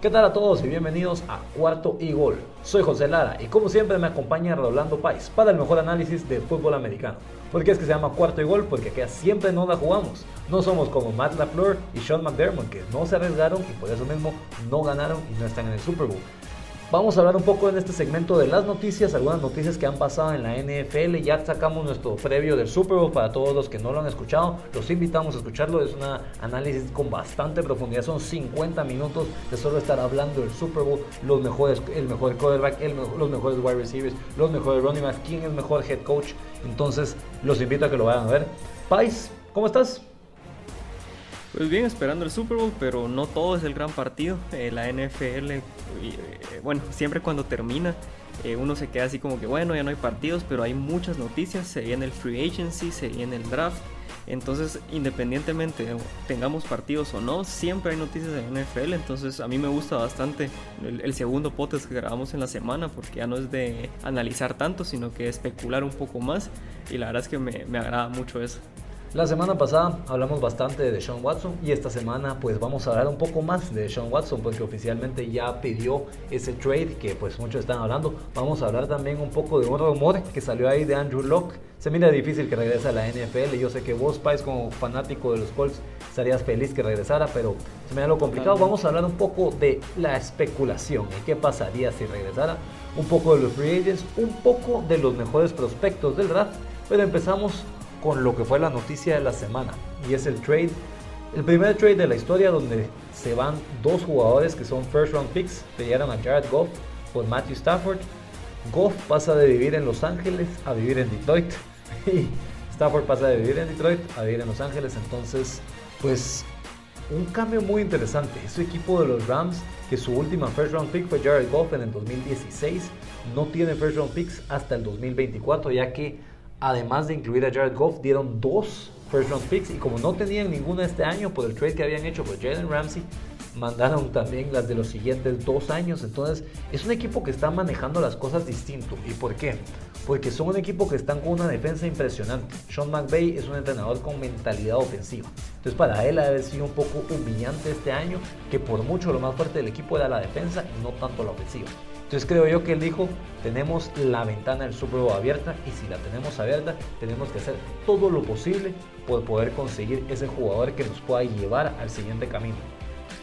¿Qué tal a todos y bienvenidos a Cuarto y Gol? Soy José Lara y como siempre me acompaña Rolando Pais para el mejor análisis de fútbol americano. ¿Por qué es que se llama Cuarto y Gol? Porque acá siempre no la jugamos. No somos como Matt LaFleur y Sean McDermott que no se arriesgaron y por eso mismo no ganaron y no están en el Super Bowl. Vamos a hablar un poco en este segmento de las noticias, algunas noticias que han pasado en la NFL. Ya sacamos nuestro previo del Super Bowl para todos los que no lo han escuchado. Los invitamos a escucharlo. Es un análisis con bastante profundidad. Son 50 minutos de solo estar hablando del Super Bowl, los mejores, el mejor quarterback, los mejores wide receivers, los mejores running backs, quién es mejor head coach. Entonces, los invito a que lo vayan a ver. Pais, ¿cómo estás? Pues bien, esperando el Super Bowl, pero no todo es el gran partido. Eh, la NFL, eh, bueno, siempre cuando termina, eh, uno se queda así como que, bueno, ya no hay partidos, pero hay muchas noticias. Se viene el free agency, se viene el draft. Entonces, independientemente tengamos partidos o no, siempre hay noticias de la NFL. Entonces, a mí me gusta bastante el, segundo podcast que grabamos en la semana, porque ya no es de analizar tanto, sino que especular un poco más. Y la verdad es que me, me agrada mucho eso. La semana pasada hablamos bastante de Sean Watson y esta semana pues vamos a hablar un poco más de Sean Watson porque oficialmente ya pidió ese trade que pues muchos están hablando. Vamos a hablar también un poco de un rumor que salió ahí de Andrew Locke. Se mira difícil que regrese a la NFL. Yo sé que vos, Pais, como fanático de los Colts, estarías feliz que regresara, pero se me da lo complicado. Vamos a hablar un poco de la especulación y qué pasaría si regresara. Un poco de los free agents, un poco de los mejores prospectos del draft. Pero empezamos con lo que fue la noticia de la semana y es el trade, el primer trade de la historia donde se van dos jugadores que son first round picks, pidieron a Jared Goff por Matthew Stafford. Goff pasa de vivir en Los Ángeles a vivir en Detroit y Stafford pasa de vivir en Detroit a vivir en Los Ángeles, entonces pues un cambio muy interesante. Este equipo de los Rams, que su última first round pick fue Jared Goff en el 2016, no tiene first round picks hasta el 2024, ya que además de incluir a Jared Goff, dieron dos first round picks y como no tenían ninguno este año por el trade que habían hecho por Jalen Ramsey, mandaron también las de los siguientes dos años. Entonces, es un equipo que está manejando las cosas distinto. ¿Y por qué? Porque son un equipo que están con una defensa impresionante. Sean McVay es un entrenador con mentalidad ofensiva. Entonces, para él ha sido un poco humillante este año, que por mucho lo más fuerte del equipo era la defensa y no tanto la ofensiva. Entonces creo yo que él dijo, tenemos la ventana del Super Bowl abierta y si la tenemos abierta, tenemos que hacer todo lo posible por poder conseguir ese jugador que nos pueda llevar al siguiente camino.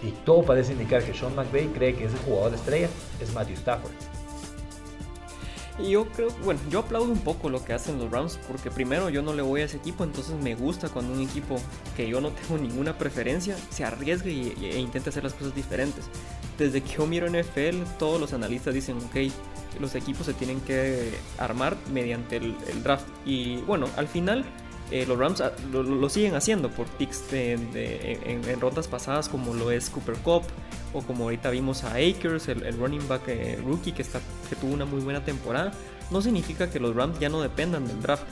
Y todo parece indicar que Sean McVay cree que ese jugador estrella es Matthew Stafford. Y yo creo, bueno, yo aplaudo un poco lo que hacen los Rams porque primero yo no le voy a ese equipo, entonces me gusta cuando un equipo que yo no tengo ninguna preferencia se arriesgue y, e intente hacer las cosas diferentes. Desde que yo miro NFL, todos los analistas dicen, ok, los equipos se tienen que armar mediante el, draft. Y bueno, al final eh, los Rams ah, lo, siguen haciendo por picks en, en, rondas pasadas como lo es Cooper Cup, o como ahorita vimos a Akers, el, running back eh, rookie que, que tuvo una muy buena temporada, no significa que los Rams ya no dependan del draft,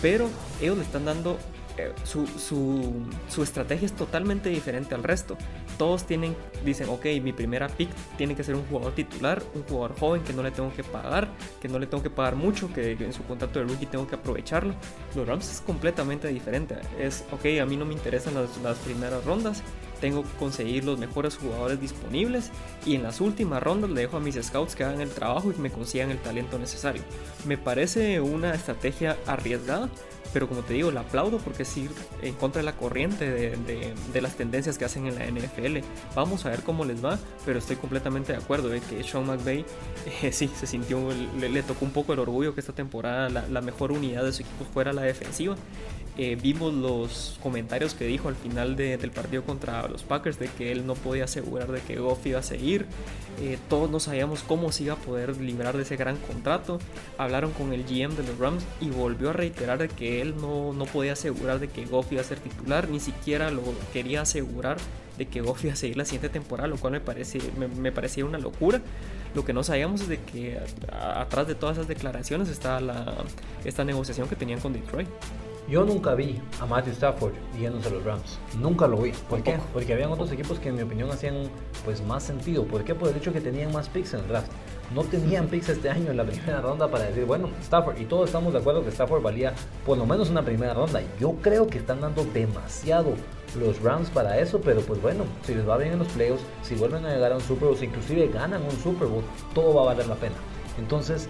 pero ellos le están dando eh, su, su, estrategia es totalmente diferente al resto. Todos tienen, dicen, ok, mi primera pick tiene que ser un jugador titular, un jugador joven que no le tengo que pagar, que no le tengo que pagar mucho, que en su contrato de rookie tengo que aprovecharlo. Los Rams es completamente diferente. Es, ok, a mí no me interesan las, las primeras rondas, tengo que conseguir los mejores jugadores disponibles y en las últimas rondas le dejo a mis scouts que hagan el trabajo y me consigan el talento necesario. Me parece una estrategia arriesgada, pero como te digo, la aplaudo porque es ir en contra de la corriente de, las tendencias que hacen en la NFL. Vamos a ver cómo les va, pero estoy completamente de acuerdo de que Sean McVay eh, sí se sintió, le, tocó un poco el orgullo que esta temporada la, mejor unidad de su equipo fuera la defensiva. Eh, vimos los comentarios que dijo al final del partido contra los Packers de que él no podía asegurar de que Goff iba a seguir. Eh, todos no sabíamos cómo se iba a poder librar de ese gran contrato. Hablaron con el GM de los Rams y volvió a reiterar de que él no, no podía asegurar de que Goff iba a ser titular, ni siquiera lo quería asegurar de que Goff iba a seguir la siguiente temporada, lo cual me, parece, me, parecía una locura. Lo que no sabíamos es de que atrás de todas esas declaraciones estaba la, esta negociación que tenían con Detroit. Yo nunca vi a Matthew Stafford yéndose a los Rams. Nunca lo vi. ¿Por qué? Porque habían otros equipos que en mi opinión hacían pues más sentido. ¿Por qué? Por el hecho que tenían más picks en el draft. no tenían picks este año en la primera ronda para decir, bueno, Stafford, y todos estamos de acuerdo que Stafford valía por lo menos una primera ronda. Yo creo que están dando demasiado los Rams para eso, pero pues bueno, si les va bien en los playoffs, si vuelven a llegar a un Super Bowl, si inclusive ganan un Super Bowl, todo va a valer la pena. Entonces,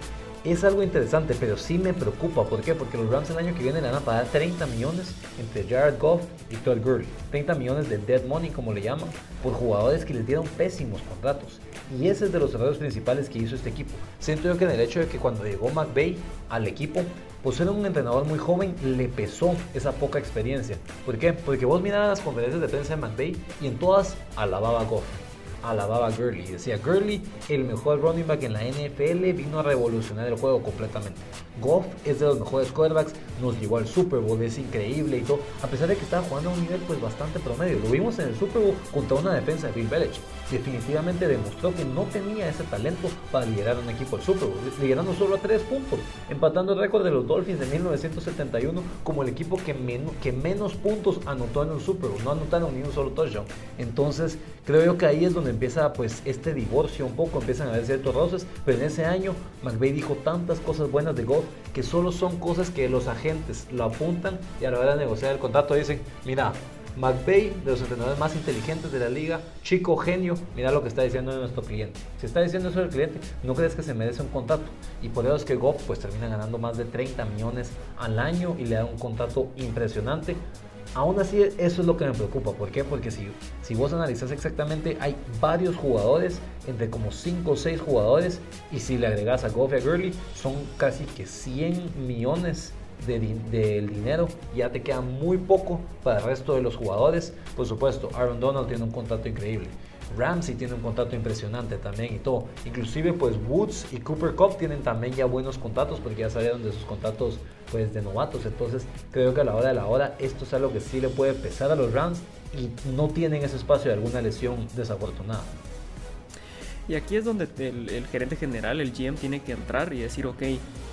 es algo interesante, pero sí me preocupa. ¿Por qué? Porque los Rams el año que viene le van a pagar 30 millones entre Jared Goff y Todd Gurley. 30 millones de dead money, como le llaman, por jugadores que les dieron pésimos contratos. Y ese es de los errores principales que hizo este equipo. Siento yo que en el hecho de que cuando llegó McVay al equipo, pues era un entrenador muy joven, le pesó esa poca experiencia. ¿Por qué? Porque vos mirabas las conferencias de prensa de McVay y en todas alababa a Goff alababa a Gurley. Decía, Gurley, el mejor running back en la NFL, vino a revolucionar el juego completamente. Goff es de los mejores quarterbacks, nos llevó al Super Bowl, es increíble y todo, a pesar de que estaba jugando a un nivel pues bastante promedio. Lo vimos en el Super Bowl contra una defensa de Bill Belichick. Definitivamente demostró que no tenía ese talento para liderar un equipo al Super Bowl, liderando solo a tres puntos, empatando el récord de los Dolphins de 1971 como el equipo que, menos puntos anotó en un Super Bowl, no anotaron ni un solo touchdown. Entonces, creo yo que ahí es donde empieza pues este divorcio un poco, empiezan a haber ciertos roces, pero en ese año McVeigh dijo tantas cosas buenas de Goff que solo son cosas que los agentes lo apuntan y a la hora de negociar el contrato dicen, mira, McVeigh, de los entrenadores más inteligentes de la liga, chico genio, mira lo que está diciendo nuestro cliente. Si está diciendo eso el cliente, no crees que se merece un contrato. Y por eso es que Goff pues termina ganando más de 30 millones al año y le da un contrato impresionante Aún así, eso es lo que me preocupa. ¿Por qué? Porque si, si vos analizas exactamente, hay varios jugadores, entre como 5 o 6 jugadores, y si le agregas a Goff y a Gurley, son casi que 100 millones del de, dinero. Ya te queda muy poco para el resto de los jugadores. Por supuesto, Aaron Donald tiene un contrato increíble. Ramsey tiene un contrato impresionante también y todo. Inclusive pues Woods y Cooper Cup tienen también ya buenos contratos porque ya salieron de sus contratos pues de novatos. Entonces creo que a la hora de la hora esto es algo que sí le puede pesar a los Rams y no tienen ese espacio de alguna lesión desafortunada. Y aquí es donde el, gerente general, el GM, tiene que entrar y decir, ok,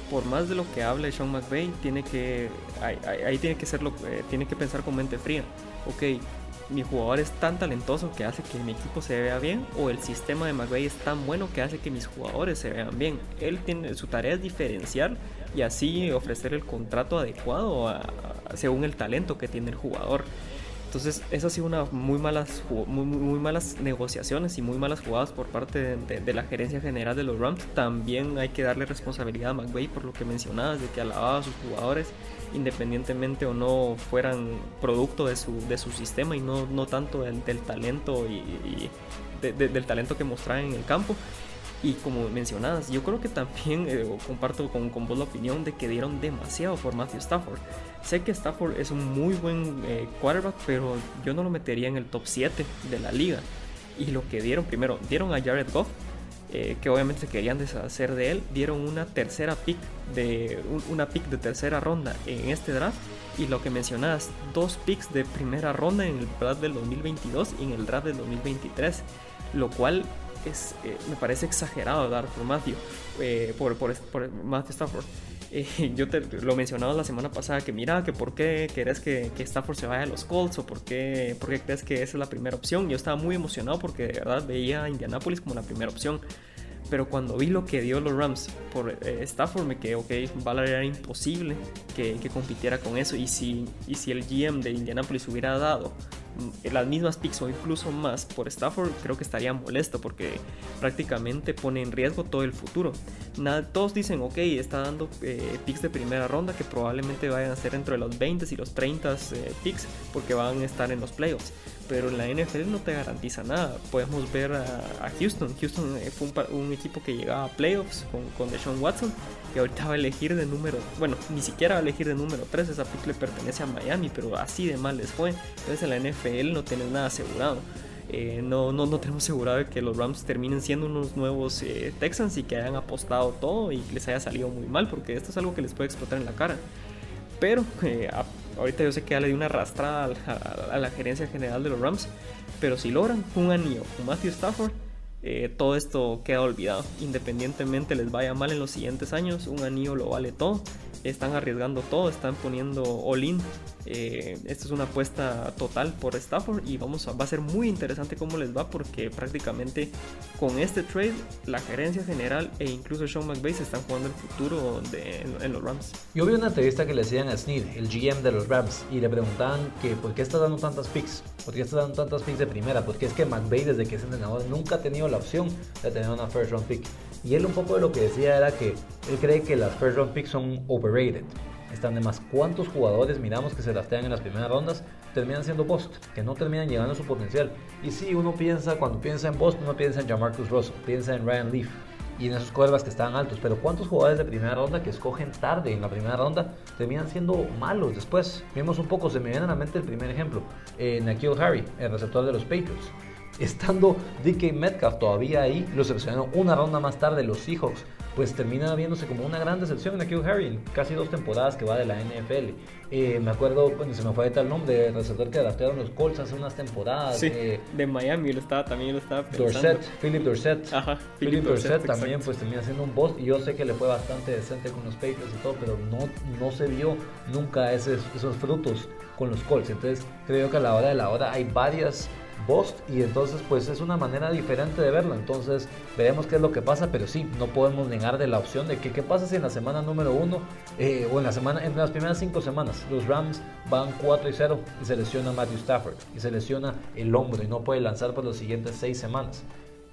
por más de lo que hable Sean McVay, tiene que, ahí, tiene que ser eh, tiene que pensar con mente fría. Ok, mi jugador es tan talentoso que hace que mi equipo se vea bien o el sistema de McVay es tan bueno que hace que mis jugadores se vean bien. Él tiene su tarea es diferenciar y así ofrecer el contrato adecuado según el talento que tiene el jugador. Entonces, eso ha sido una muy malas, muy, muy, malas negociaciones y muy malas jugadas por parte de, la gerencia general de los Rams. También hay que darle responsabilidad a McVay por lo que mencionabas, de que alababa a sus jugadores, independientemente o no fueran producto de su, de su sistema y no, no tanto del, talento y, del talento que mostraban en el campo. Y como mencionadas, yo creo que también eh, comparto con, con, vos la opinión de que dieron demasiado por Matthew Stafford. Sé que Stafford es un muy buen eh, quarterback, pero yo no lo metería en el top 7 de la liga. Y lo que dieron, primero, dieron a Jared Goff, eh, que obviamente querían deshacer de él, dieron una tercera pick de una pick de tercera ronda en este draft y lo que mencionas, dos picks de primera ronda en el draft del 2022 y en el draft del 2023, lo cual es, eh, me parece exagerado dar por Matthew, eh, por, por, Matthew Stafford. Eh, yo te lo mencionaba la semana pasada que mira, que por qué querés que, que, Stafford se vaya a los Colts o por qué, por qué crees que esa es la primera opción. Yo estaba muy emocionado porque de verdad veía a Indianapolis como la primera opción. Pero cuando vi lo que dio los Rams por Stafford, me quedé, ok, Ballard era imposible que, que, compitiera con eso. Y si, y si el GM de Indianapolis hubiera dado las mismas picks o incluso más por Stafford, creo que estaría molesto porque prácticamente pone en riesgo todo el futuro. Nada, todos dicen, ok, está dando eh, picks de primera ronda que probablemente vayan a ser entre los 20 y los 30 eh, picks porque van a estar en los playoffs. Pero en la NFL no te garantiza nada. Podemos ver a, Houston. Houston eh, fue un, equipo que llegaba a playoffs con, con Deshaun Watson y ahorita va a elegir de número, bueno, ni siquiera va a elegir de número 3, esa pick le pertenece a Miami, pero así de mal les fue. Entonces en la NFL no tienes nada asegurado. Eh, no, no, no tenemos asegurado que los Rams terminen siendo unos nuevos eh, Texans y que hayan apostado todo y les haya salido muy mal, porque esto es algo que les puede explotar en la cara. Pero eh, ahorita yo sé que ya le una arrastrada a, a, la gerencia general de los Rams, pero si logran un anillo con Matthew Stafford, eh, todo esto queda olvidado. Independientemente les vaya mal en los siguientes años, un anillo lo vale todo. Están arriesgando todo, están poniendo all-in. Eh, esta es una apuesta total por Stafford y vamos a, va a ser muy interesante cómo les va porque prácticamente con este trade la gerencia general e incluso Sean McVay se están jugando el futuro de, en, los Rams. Yo vi una entrevista que le hacían a Snead, el GM de los Rams, y le preguntaban que por qué está dando tantas picks, por qué está dando tantas picks de primera, porque es que McVay desde que es entrenador nunca ha tenido la opción de tener una first round pick. Y él un poco de lo que decía era que él cree que las first round picks son overrated. Están de más. ¿Cuántos jugadores miramos que se draftean en las primeras rondas terminan siendo post? Que no terminan llegando a su potencial. Y si uno piensa, cuando piensa en Boston, uno piensa en Jamarcus Russell, piensa en Ryan Leaf y en esos cuervas que estaban altos. Pero ¿cuántos jugadores de primera ronda que escogen tarde en la primera ronda terminan siendo malos después? Vimos un poco, se me viene a la mente el primer ejemplo. Eh, Harry, el receptor de los Patriots estando DK Metcalf todavía ahí, lo seleccionaron una ronda más tarde los Seahawks, pues termina viéndose como una gran decepción en Akil Harry, casi dos temporadas que va de la NFL. Eh, me acuerdo, bueno, se me fue tal nombre, el receptor que adaptaron los Colts hace unas temporadas. Sí, eh, de Miami lo estaba, también lo estaba pensando. Dorset, Philip Dorset. Ajá, Philip, Dorset, también pues termina siendo un boss y yo sé que le fue bastante decente con los Patriots y todo, pero no, no se vio nunca esos, esos frutos con los Colts. Entonces creo que a la hora de la hora hay varias Bost y entonces pues es una manera diferente de verlo. Entonces veremos qué es lo que pasa, pero sí, no podemos negar de la opción de que qué pasa si en la semana número uno eh, o en la semana, en las primeras cinco semanas los Rams van 4 y 0 y se lesiona Matthew Stafford y se lesiona el hombro y no puede lanzar por las siguientes seis semanas.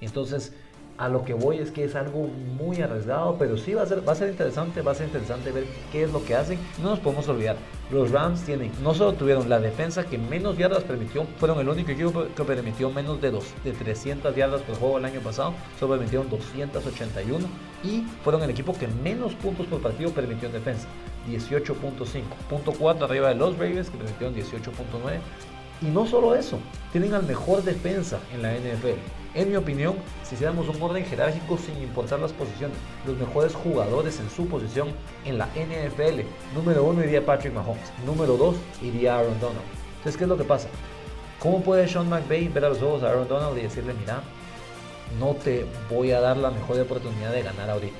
Entonces a lo que voy es que es algo muy arriesgado, pero sí va a ser, va a ser interesante, va a ser interesante ver qué es lo que hacen. No nos podemos olvidar, los Rams tienen, no solo tuvieron la defensa que menos yardas permitió, fueron el único equipo que permitió menos de, dos, de 300 yardas por juego el año pasado, solo permitieron 281 y fueron el equipo que menos puntos por partido permitió en defensa, 18.5, punto 4 arriba de los Ravens que permitieron 18.9 y no solo eso, tienen al mejor defensa en la NFL. En mi opinión, si hiciéramos un orden jerárquico sin importar las posiciones, los mejores jugadores en su posición en la NFL, número uno iría Patrick Mahomes, número dos iría Aaron Donald. Entonces, ¿qué es lo que pasa? ¿Cómo puede Sean McVay ver a los ojos a Aaron Donald y decirle, mira, no te voy a dar la mejor oportunidad de ganar ahorita?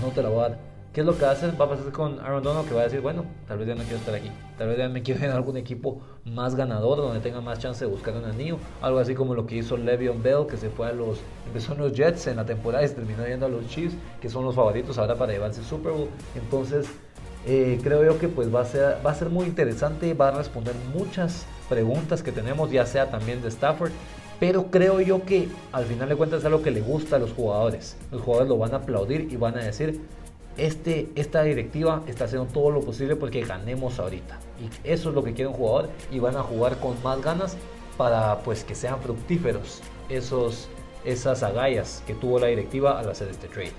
No te la voy a dar ¿Qué es lo que hace? Va a pasar con Aaron Donald que va a decir, bueno, tal vez ya no quiero estar aquí. Tal vez ya me quiero ir a algún equipo más ganador donde tenga más chance de buscar un anillo. Algo así como lo que hizo Le'Veon Bell que se fue a los, empezó en los Jets en la temporada y se terminó yendo a los Chiefs, que son los favoritos ahora para llevarse el Super Bowl. Entonces, eh, creo yo que pues va a, ser, va a ser muy interesante, va a responder muchas preguntas que tenemos, ya sea también de Stafford, pero creo yo que al final de cuentas es algo que le gusta a los jugadores. Los jugadores lo van a aplaudir y van a decir, este, esta directiva está haciendo todo lo posible porque ganemos ahorita. Y eso es lo que quiere un jugador y van a jugar con más ganas para pues que sean fructíferos esos, esas agallas que tuvo la directiva al hacer este trade.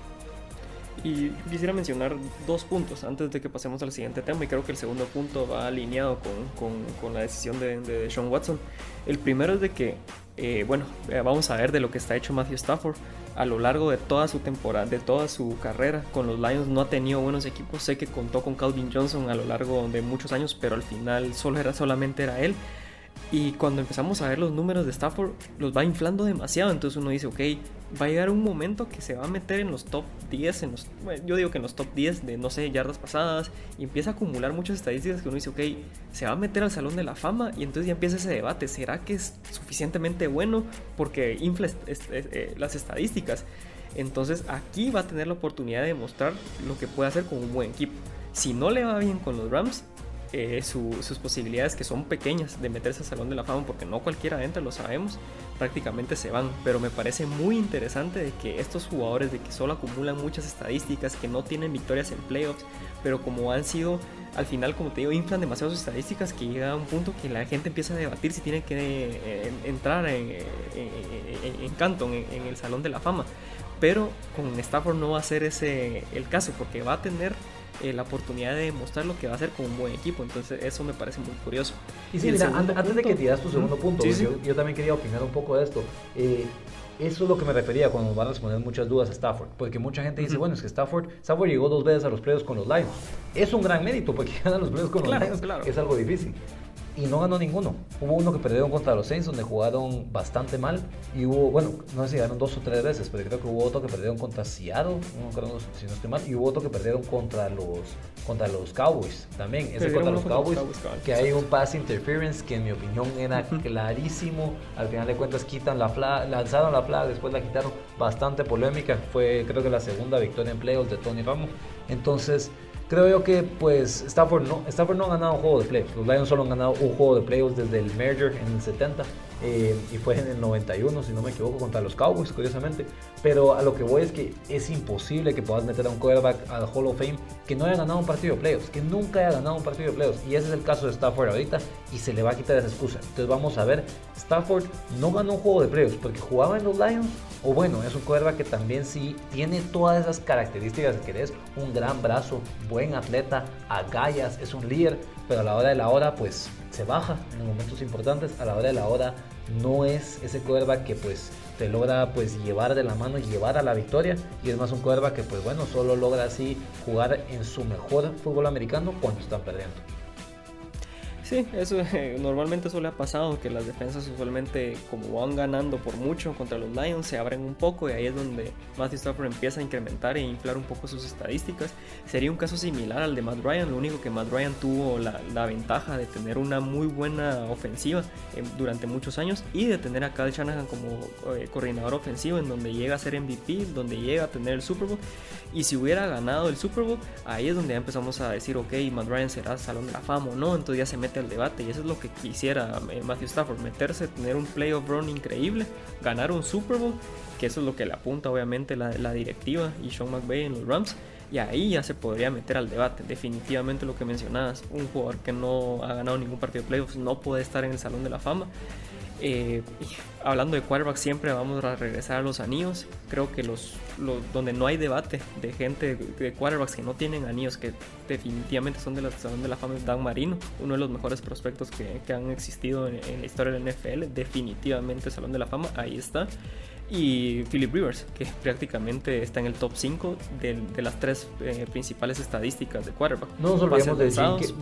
Y quisiera mencionar dos puntos antes de que pasemos al siguiente tema y creo que el segundo punto va alineado con, con, la decisión de, de, Sean Watson. El primero es de que, eh, bueno, eh, vamos a ver de lo que está hecho Matthew Stafford a lo largo de toda su temporada, de toda su carrera con los Lions no ha tenido buenos equipos. Sé que contó con Calvin Johnson a lo largo de muchos años, pero al final solo era solamente era él. Y cuando empezamos a ver los números de Stafford, los va inflando demasiado. Entonces uno dice, ok, va a llegar un momento que se va a meter en los top 10, en los, yo digo que en los top 10 de, no sé, yardas pasadas, y empieza a acumular muchas estadísticas que uno dice, ok, se va a meter al Salón de la Fama, y entonces ya empieza ese debate, ¿será que es suficientemente bueno? Porque infla eh, las estadísticas. Entonces aquí va a tener la oportunidad de demostrar lo que puede hacer con un buen equipo. Si no le va bien con los Rams, eh, sus posibilidades que son pequeñas de meterse al Salón de la Fama, porque no cualquiera entra, lo sabemos, prácticamente se van. Pero me parece muy interesante de que estos jugadores de que solo acumulan muchas estadísticas, que no tienen victorias en playoffs, pero como han sido, al final, como te digo, inflan demasiado sus estadísticas que llega a un punto que la gente empieza a debatir si tiene que eh, entrar en, en, Canton, en, el Salón de la Fama. Pero con Stafford no va a ser ese el caso, porque va a tener eh, la oportunidad de demostrar lo que va a hacer con un buen equipo. Entonces eso me parece muy curioso. Y sí, mira, antes, de que tiras tu segundo punto, yo, también quería opinar un poco de esto. Eh, eso es lo que me refería cuando van a responder muchas dudas a Stafford. Porque mucha gente dice, bueno, es que Stafford, Stafford llegó dos veces a los playoffs con los Lions. Es un gran mérito porque ganar los playoffs con los Lions es algo difícil. Y no ganó ninguno. Hubo uno que perdieron contra los Saints donde jugaron bastante mal y hubo, bueno, no sé si ganaron dos o tres veces, pero creo que hubo otro que perdieron contra Seattle, no creo si no estoy mal, y hubo otro que perdieron contra los contra los Cowboys también, ese contra los Cowboys, que hay un pass interference que en mi opinión era clarísimo, al final de cuentas quitan la flag, lanzaron la flag, después la quitaron, bastante polémica, fue creo que la segunda victoria en playoffs de Tony Romo, entonces creo yo que pues Stafford no, Stafford no ha ganado un juego de playoffs. Los Lions solo han ganado un juego de playoffs desde el merger en el 70 eh, y fue en el 91, si no me equivoco, contra los Cowboys, curiosamente. Pero a lo que voy es que es imposible que puedas meter a un quarterback al Hall of Fame que no haya ganado un partido de playoffs, que nunca haya ganado un partido de playoffs. Y ese es el caso de Stafford ahorita y se le va a quitar esa excusa. Entonces vamos a ver, Stafford no ganó un juego de playoffs porque jugaba en los Lions, o bueno, es un quarterback que también sí tiene todas esas características que eres un gran brazo, buen atleta, agallas, es un líder, pero a la hora de la hora pues se baja en los momentos importantes, a la hora de la hora no es ese quarterback que pues te logra pues llevar de la mano y llevar a la victoria y es más un quarterback que pues bueno solo logra así jugar en su mejor fútbol americano cuando están perdiendo. Sí, eso eh, normalmente eso ha pasado, que las defensas usualmente como van ganando por mucho contra los Lions se abren un poco y ahí es donde Matthew Stafford empieza a incrementar e inflar un poco sus estadísticas. Sería un caso similar al de Matt Ryan, lo único que Matt Ryan tuvo la, ventaja de tener una muy buena ofensiva eh, durante muchos años y de tener a Kyle Shanahan como eh, coordinador ofensivo en donde llega a ser MVP, donde llega a tener el Super Bowl y si hubiera ganado el Super Bowl, ahí es donde ya empezamos a decir, ok, Matt Ryan será Salón de la Fama o no, entonces ya se mete al debate y eso es lo que quisiera eh, Matthew Stafford, meterse, tener un playoff run increíble, ganar un Super Bowl, que eso es lo que le apunta obviamente la, directiva y Sean McVay en los Rams. Y ahí ya se podría meter al debate. Definitivamente lo que mencionabas, un jugador que no ha ganado ningún partido de playoffs no puede estar en el Salón de la Fama. Eh, hablando de quarterbacks, siempre vamos a regresar a los anillos. Creo que los, donde no hay debate de gente de quarterbacks que no tienen anillos, que definitivamente son de la de la fama, Dan Marino, uno de los mejores prospectos que, han existido en, la historia del NFL. Definitivamente Salón de la Fama, ahí está. Y Philip Rivers, que prácticamente está en el top 5 de, las tres eh, principales estadísticas de quarterback. No nos olvidemos de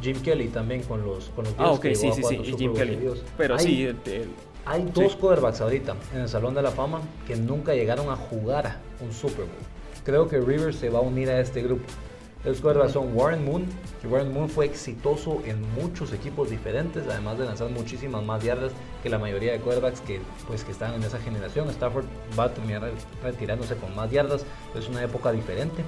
Jim, Kelly también con los, con los Ah, ok, sí, sí, sí, Jim Kelly. Pero sí, hay dos quarterbacks ahorita en el Salón de la Fama que nunca llegaron a jugar un Super Bowl. Creo que Rivers se va a unir a este grupo. Los quarterbacks son Warren Moon, que Warren Moon fue exitoso en muchos equipos diferentes, además de lanzar muchísimas más yardas que la mayoría de quarterbacks que, pues, que están en esa generación. Stafford va a terminar retirándose con más yardas, es una época diferente.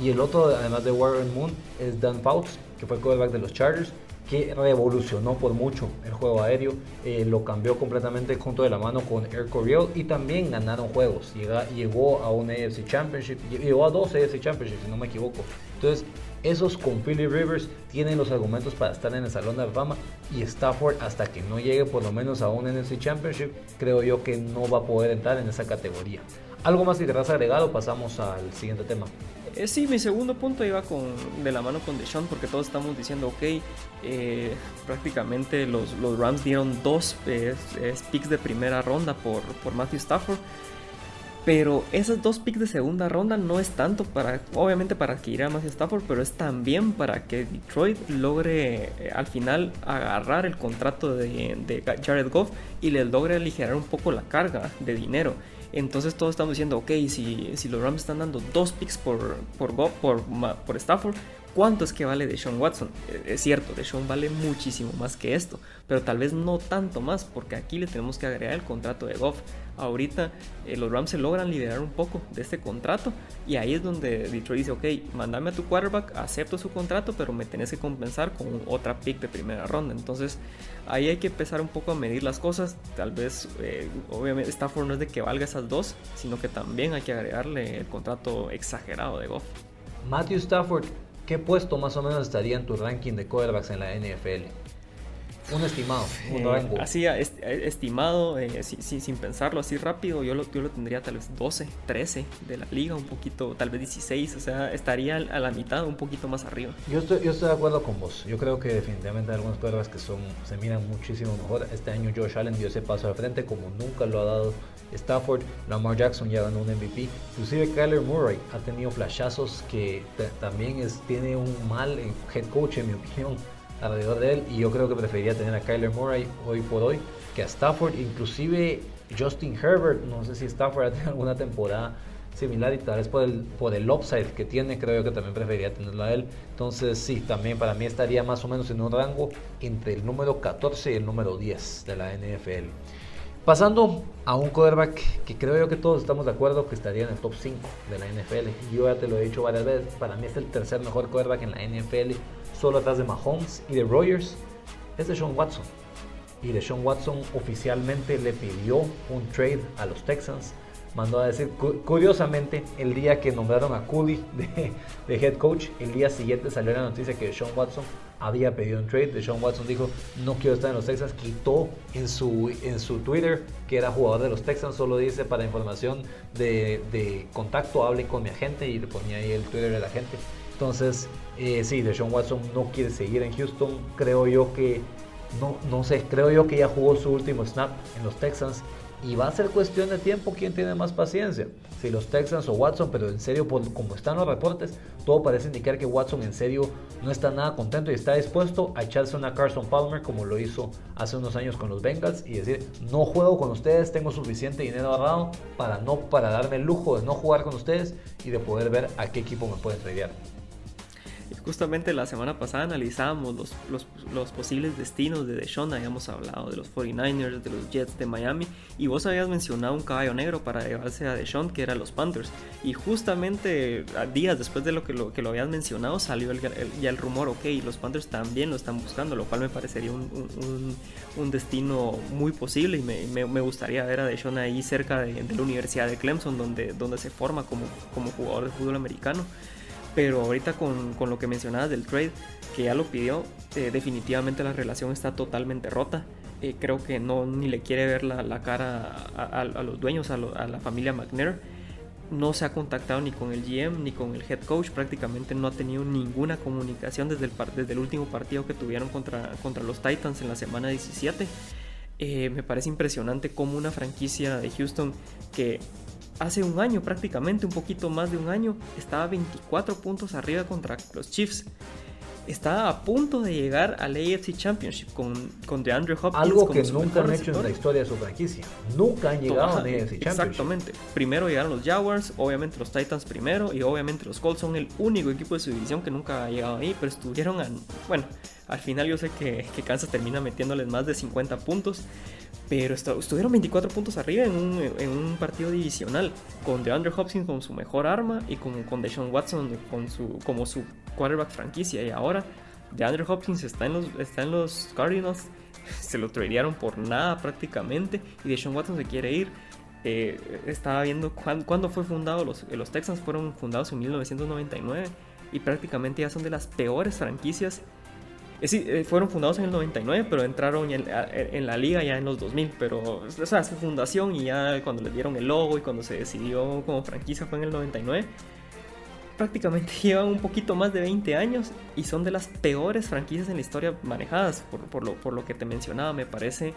Y el otro, además de Warren Moon, es Dan Fouts, que fue quarterback de los Chargers, que revolucionó por mucho el juego aéreo, eh, lo cambió completamente junto de la mano con Air Coryell y también ganaron juegos. llegó a un AFC Championship, llegó a dos AFC Championships, si no me equivoco. Entonces, esos con Philly Rivers tienen los argumentos para estar en el Salón de la Fama y Stafford hasta que no llegue por lo menos a un NFC Championship, creo yo que no va a poder entrar en esa categoría. ¿Algo más que querrás agregado? Pasamos al siguiente tema. Eh, sí, mi segundo punto iba con, de la mano con Deshaun porque todos estamos diciendo, ok, eh, prácticamente los, los, Rams dieron dos eh, picks de primera ronda por, por Matthew Stafford. Pero esas dos picks de segunda ronda no es tanto para, obviamente para adquirir a Matthew Stafford, pero es también para que Detroit logre al final agarrar el contrato de, Jared Goff y le logre aligerar un poco la carga de dinero. Entonces todos estamos diciendo, ok, si, si los Rams están dando dos picks por, por, por, por Stafford, ¿Cuánto es que vale Deshaun Watson? Eh, es cierto, Deshaun vale muchísimo más que esto, pero tal vez no tanto más, porque aquí le tenemos que agregar el contrato de Goff. Ahorita eh, los Rams se logran liberar un poco de este contrato y ahí es donde Detroit dice, ok, mandame a tu quarterback, acepto su contrato, pero me tenés que compensar con otra pick de primera ronda. Entonces ahí hay que empezar un poco a medir las cosas. Tal vez, eh, obviamente, Stafford no es de que valga esas dos, sino que también hay que agregarle el contrato exagerado de Goff. Matthew Stafford ¿Qué puesto más o menos estaría en tu ranking de quarterbacks en la NFL? Un estimado, un eh, rango. Así, eh, estimado, eh, sin pensarlo así rápido, yo lo, yo lo tendría tal vez 12, 13 de la liga, un poquito, tal vez 16, o sea, estaría a la mitad, un poquito más arriba. Yo estoy, yo estoy de acuerdo con vos. Yo creo que definitivamente hay algunos quarterbacks que son, se miran muchísimo mejor. Este año Josh Allen dio ese paso de frente como nunca lo ha dado Stafford. Lamar Jackson ya ganó un MVP. Inclusive Kyler Murray ha tenido flashazos que también es, tiene un mal head coach en mi opinión alrededor de él y yo creo que preferiría tener a Kyler Murray hoy por hoy que a Stafford, inclusive Justin Herbert, no sé si Stafford ha tenido alguna temporada similar y tal vez por el, por upside que tiene, creo que también preferiría tenerlo a él. Entonces sí, también para mí estaría más o menos en un rango entre el número 14 y el número 10 de la NFL. Pasando a un quarterback que creo yo que todos estamos de acuerdo que estaría en el top 5 de la NFL. Yo ya te lo he dicho varias veces, para mí es el tercer mejor quarterback en la NFL, solo atrás de Mahomes y de Rogers, es de Sean Watson. Y de Sean Watson oficialmente le pidió un trade a los Texans mandó a decir, curiosamente, el día que nombraron a Cooley de, head coach, el día siguiente salió la noticia que Sean Watson había pedido un trade. De Sean Watson dijo, no quiero estar en los Texans, quitó en su, en su Twitter que era jugador de los Texans, solo dice para información de, contacto, hablen con mi agente y le ponía ahí el Twitter de la gente. Entonces, eh, sí, de Sean Watson no quiere seguir en Houston, creo yo que, no, no sé, creo yo que ya jugó su último snap en los Texans y va a ser cuestión de tiempo quién tiene más paciencia, si los Texans o Watson, pero en serio, como están los reportes, todo parece indicar que Watson en serio no está nada contento y está dispuesto a echarse una Carson Palmer como lo hizo hace unos años con los Bengals y decir, no juego con ustedes, tengo suficiente dinero ahorrado para, no, para darme el lujo de no jugar con ustedes y de poder ver a qué equipo me pueden tradear. Justamente la semana pasada analizábamos los, posibles destinos de Deshaun, habíamos hablado de los 49ers, de los Jets de Miami, y vos habías mencionado un caballo negro para llevarse a Deshaun, que era los Panthers. Y justamente días después de lo que lo, habías mencionado, salió ya el rumor, ok, los Panthers también lo están buscando, lo cual me parecería un, destino muy posible y me, gustaría ver a Deshaun ahí cerca de, la Universidad de Clemson, donde, donde se forma como jugador de fútbol americano. Pero ahorita con, con, lo que mencionabas del trade, que ya lo pidió, eh, definitivamente la relación está totalmente rota. Eh, creo que no ni le quiere ver la, la cara a, los dueños, a, la familia McNair. No se ha contactado ni con el GM ni con el head coach. Prácticamente no ha tenido ninguna comunicación desde el, desde el último partido que tuvieron contra, contra los Titans en la semana 17. Eh, me parece impresionante cómo una franquicia de Houston que hace un año prácticamente, un poquito más de un año, estaba 24 puntos arriba contra los Chiefs. Estaba a punto de llegar al AFC Championship con, con DeAndre Hopkins. Algo que nunca han hecho en la historia de su franquicia. Nunca han llegado al AFC Championship. Exactamente. Primero llegaron los Jaguars, obviamente los Titans primero y obviamente los Colts son el único equipo de su división que nunca ha llegado ahí, pero estuvieron a, bueno, al final yo sé que, que Kansas termina metiéndoles más de 50 puntos, pero estuvieron 24 puntos arriba en un, partido divisional, con DeAndre Hopkins con su mejor arma y con, con Deshaun Watson con su, como su quarterback franquicia. Y ahora DeAndre Hopkins está en los, está en los Cardinals, se lo tradearon por nada prácticamente, y Deshaun Watson se quiere ir. Eh, estaba viendo cuándo, fue fundado, los, los Texans fueron fundados en 1999 y prácticamente ya son de las peores franquicias eh, fueron fundados en el 99, pero entraron en, la liga ya en los 2000. Pero, o sea, su fundación y ya cuando les dieron el logo y cuando se decidió como franquicia fue en el 99. Prácticamente llevan un poquito más de 20 años y son de las peores franquicias en la historia manejadas. Por, lo, por lo que te mencionaba, me parece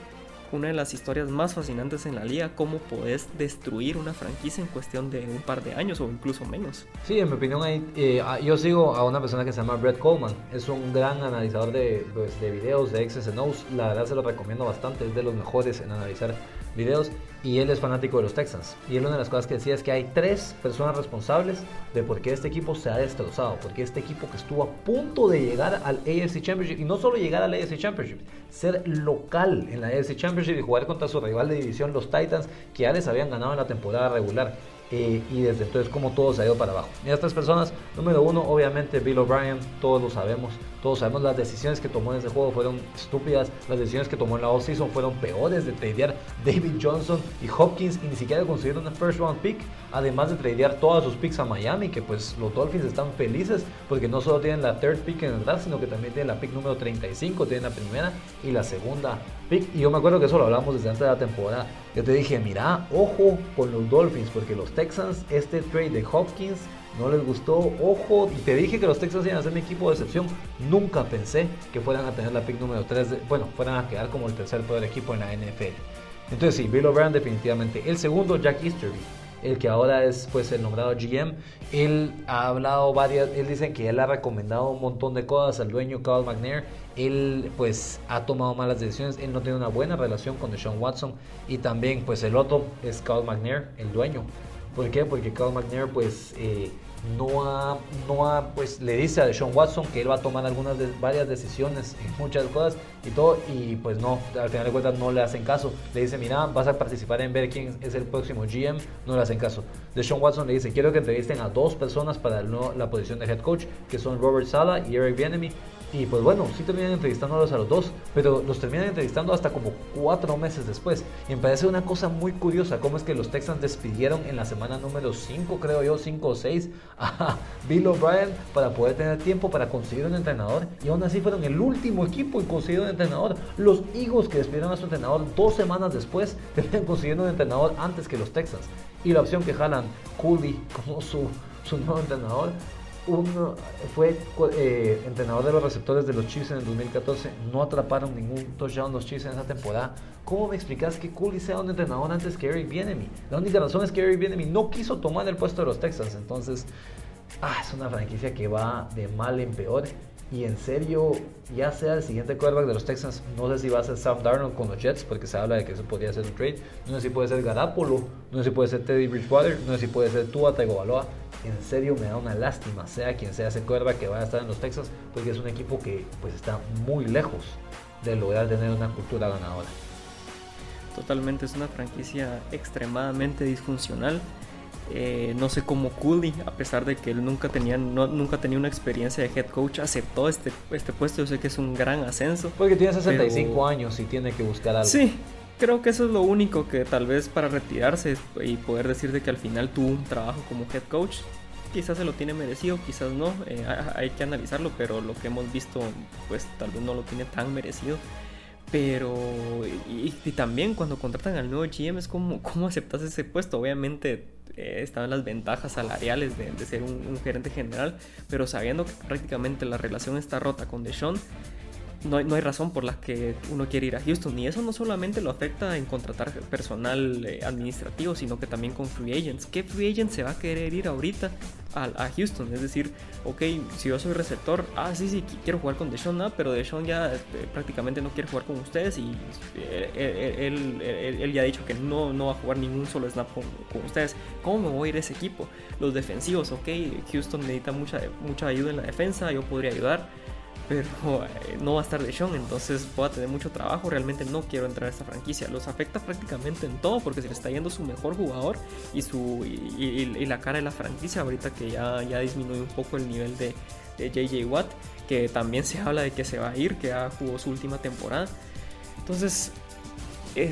una de las historias más fascinantes en la liga, cómo podés destruir una franquicia en cuestión de un par de años o incluso menos. Sí, en mi opinión, eh, ah, yo sigo a una persona que se llama Brett Coleman, es un gran analizador de, pues, de videos de X's and O's, la verdad se lo recomiendo bastante, es de los mejores en analizar videos y él es fanático de los Texans. Y él una de las cosas que decía es que hay tres personas responsables de por qué este equipo se ha destrozado, porque este equipo que estuvo a punto de llegar al AFC Championship, y no solo llegar al AFC Championship, ser local en la AFC Championship y jugar contra su rival de división, los Titans, que ya les habían ganado en la temporada regular. Eh, y desde entonces como todo se ha ido para abajo. Y estas personas, número uno, obviamente Bill O'Brien, todos lo sabemos, todos sabemos las decisiones que tomó en ese juego fueron estúpidas, las decisiones que tomó en la offseason fueron peores de tradear David Johnson y Hopkins y ni siquiera consiguieron una first round pick, además de tradear todas sus picks a Miami, que pues los Dolphins están felices porque no solo tienen la third pick en el draft, sino que también tienen la pick número 35, tienen la primera y la segunda pick. Y yo me acuerdo que eso lo hablamos desde antes de la temporada. Yo te dije, mira, ojo con los Dolphins, porque los Texans, este trade de Hopkins no les gustó, ojo, y te dije que los Texans iban a ser mi equipo de excepción, nunca pensé que fueran a tener la pick número 3, bueno, fueran a quedar como el tercer poder equipo en la NFL. Entonces sí, Bill O'Brien definitivamente. El segundo, Jack Easterby. el que ahora es pues el nombrado GM, él ha hablado varias, él dice que él ha recomendado un montón de cosas al dueño Carl McNair, él pues ha tomado malas decisiones, él no tiene una buena relación con Deshaun Watson y también pues el otro es Carl McNair, el dueño. ¿Por qué? Porque Carl McNair pues eh, no ha, no ha, pues le dice a Deshaun Watson que él va a tomar algunas de, varias decisiones en muchas cosas y todo, y pues no, al final de cuentas no le hacen caso. Le dice, mira, vas a participar en ver quién es el próximo GM, no le hacen caso. Deshaun Watson le dice, quiero que entrevisten a dos personas para la posición de head coach, que son Robert Sala y Eric Bienemy. Y pues bueno, sí terminan entrevistándolos a los dos, pero los terminan entrevistando hasta como cuatro meses después. Y me parece una cosa muy curiosa, cómo es que los Texans despidieron en la semana número 5, creo yo, 5 o 6, a Bill O'Brien para poder tener tiempo para conseguir un entrenador. Y aún así fueron el último equipo en conseguir un entrenador. Los Eagles que despidieron a su entrenador dos semanas después, terminan consiguiendo un entrenador antes que los Texans. Y la opción que jalan Cooley como su, su nuevo entrenador uno fue eh, entrenador de los receptores de los Chiefs en el 2014. No atraparon ningún touchdown los Chiefs en esa temporada. ¿Cómo me explicas que Cooley sea un entrenador antes que Eric Bienemy? La única razón es que Eric Bienemy no quiso tomar el puesto de los Texans. Entonces, ah, es una franquicia que va de mal en peor. Y en serio, ya sea el siguiente quarterback de los Texans, no sé si va a ser Sam Darnold con los Jets, porque se habla de que eso podría ser un trade. No sé si puede ser Garapolo, no sé si puede ser Teddy Bridgewater, no sé si puede ser Tua Tagovailoa en serio me da una lástima, sea quien sea ese cuerva que vaya a estar en los Texas, porque es un equipo que pues está muy lejos de lograr tener una cultura ganadora. Totalmente, es una franquicia extremadamente disfuncional. Eh, no sé cómo Cooley, a pesar de que él nunca tenía, nunca tenía una experiencia de head coach, aceptó este, este puesto. Yo sé que es un gran ascenso. Porque tiene 65 años y tiene que buscar algo. Sí, creo que eso es lo único que tal vez para retirarse y poder decir de que al final tuvo un trabajo como head coach, quizás se lo tiene merecido, quizás no, eh, hay que analizarlo, pero lo que hemos visto pues tal vez no lo tiene tan merecido. Pero, y, también cuando contratan al nuevo GM es como, ¿cómo aceptas ese puesto? Obviamente eh, estaban las ventajas salariales de, ser un, un, gerente general, pero sabiendo que prácticamente la relación está rota con Deshaun, no, hay razón por la que uno quiere ir a Houston. Y eso no solamente lo afecta en contratar personal eh, administrativo, sino que también con free agents. ¿Qué free agent se va a querer ir ahorita a, Houston? Es decir, ok, si yo soy receptor, ah, sí, sí, quiero jugar con Deshaun, ¿no? pero Deshaun ya este, prácticamente no quiere jugar con ustedes y eh, él, él, ya ha dicho que no, no va a jugar ningún solo snap con, ustedes. ¿Cómo me voy a ir a ese equipo? Los defensivos, ok, Houston necesita mucha, mucha ayuda en la defensa, yo podría ayudar pero eh, no va a estar de Sean, entonces voy a tener mucho trabajo. Realmente no quiero entrar a esta franquicia. Los afecta prácticamente en todo porque se le está yendo su mejor jugador y, su, y, la cara de la franquicia. Ahorita que ya, ya disminuye un poco el nivel de, de JJ Watt, que también se habla de que se va a ir, que ya jugó su última temporada. Entonces,